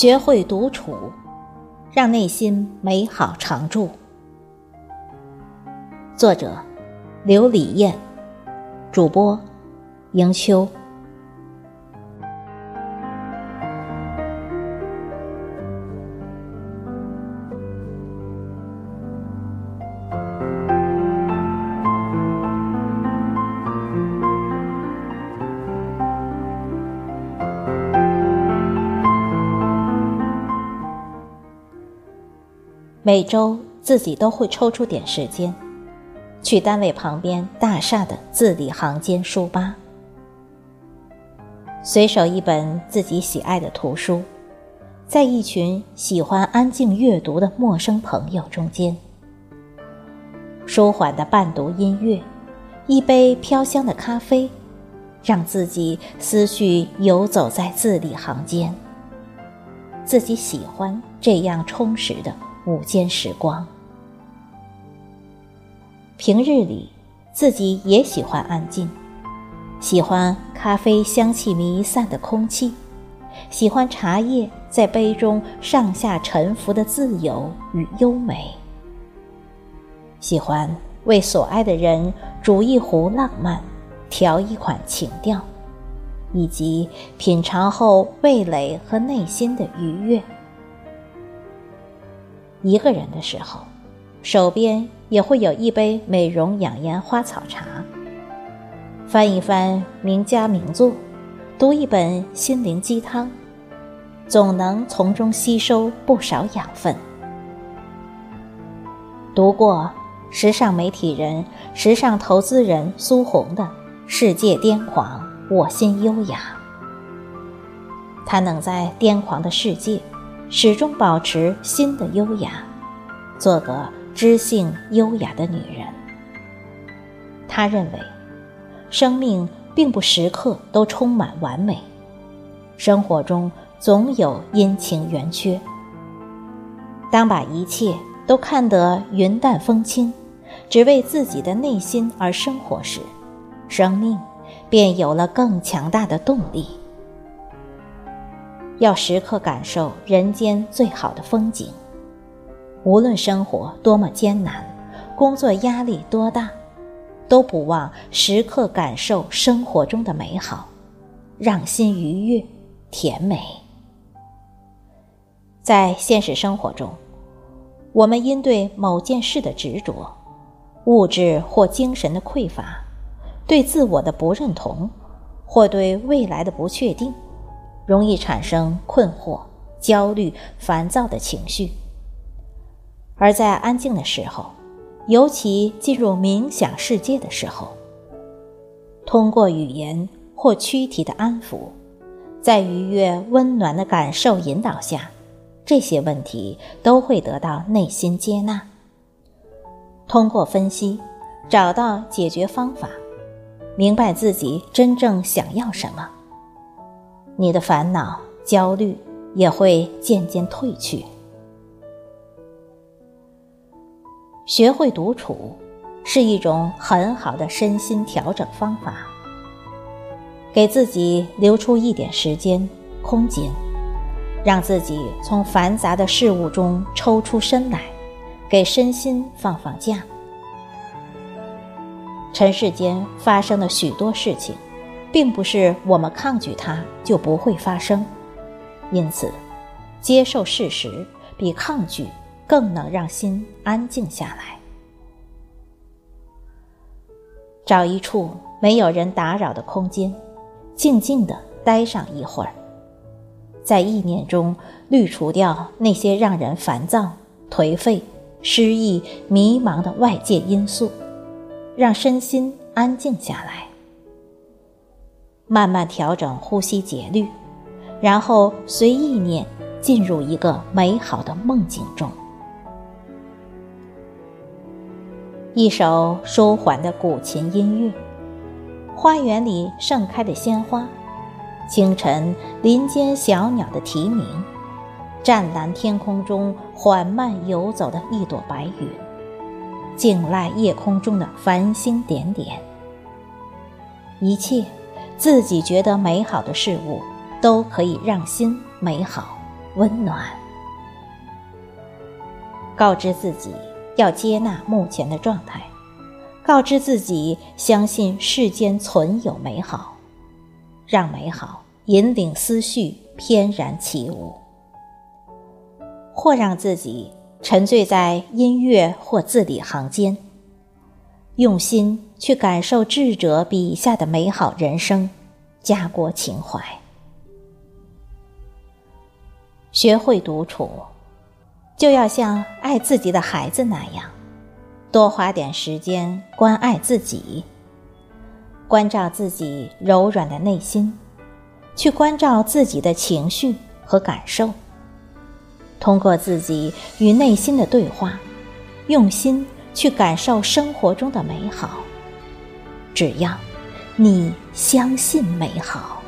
学会独处，让内心美好常驻。作者：刘李艳，主播：迎秋。每周自己都会抽出点时间，去单位旁边大厦的字里行间书吧，随手一本自己喜爱的图书，在一群喜欢安静阅读的陌生朋友中间，舒缓的伴读音乐，一杯飘香的咖啡，让自己思绪游走在字里行间。自己喜欢这样充实的。午间时光，平日里自己也喜欢安静，喜欢咖啡香气弥散的空气，喜欢茶叶在杯中上下沉浮的自由与优美，喜欢为所爱的人煮一壶浪漫，调一款情调，以及品尝后味蕾和内心的愉悦。一个人的时候，手边也会有一杯美容养颜花草茶。翻一翻名家名作，读一本心灵鸡汤，总能从中吸收不少养分。读过时尚媒体人、时尚投资人苏红的《世界癫狂，我心优雅》，她能在癫狂的世界。始终保持心的优雅，做个知性优雅的女人。他认为，生命并不时刻都充满完美，生活中总有阴晴圆缺。当把一切都看得云淡风轻，只为自己的内心而生活时，生命便有了更强大的动力。要时刻感受人间最好的风景，无论生活多么艰难，工作压力多大，都不忘时刻感受生活中的美好，让心愉悦、甜美。在现实生活中，我们因对某件事的执着，物质或精神的匮乏，对自我的不认同，或对未来的不确定。容易产生困惑、焦虑、烦躁的情绪，而在安静的时候，尤其进入冥想世界的时候，通过语言或躯体的安抚，在愉悦、温暖的感受引导下，这些问题都会得到内心接纳。通过分析，找到解决方法，明白自己真正想要什么。你的烦恼、焦虑也会渐渐褪去。学会独处，是一种很好的身心调整方法。给自己留出一点时间、空间，让自己从繁杂的事物中抽出身来，给身心放放假。尘世间发生的许多事情。并不是我们抗拒它就不会发生，因此，接受事实比抗拒更能让心安静下来。找一处没有人打扰的空间，静静的待上一会儿，在意念中滤除掉那些让人烦躁、颓废、失意、迷茫的外界因素，让身心安静下来。慢慢调整呼吸节律，然后随意念进入一个美好的梦境中。一首舒缓的古琴音乐，花园里盛开的鲜花，清晨林间小鸟的啼鸣，湛蓝天空中缓慢游走的一朵白云，静赖夜空中的繁星点点，一切。自己觉得美好的事物，都可以让心美好。温暖。告知自己要接纳目前的状态，告知自己相信世间存有美好，让美好引领思绪翩然起舞，或让自己沉醉在音乐或字里行间。用心去感受智者笔下的美好人生，家国情怀。学会独处，就要像爱自己的孩子那样，多花点时间关爱自己，关照自己柔软的内心，去关照自己的情绪和感受。通过自己与内心的对话，用心。去感受生活中的美好，只要你相信美好。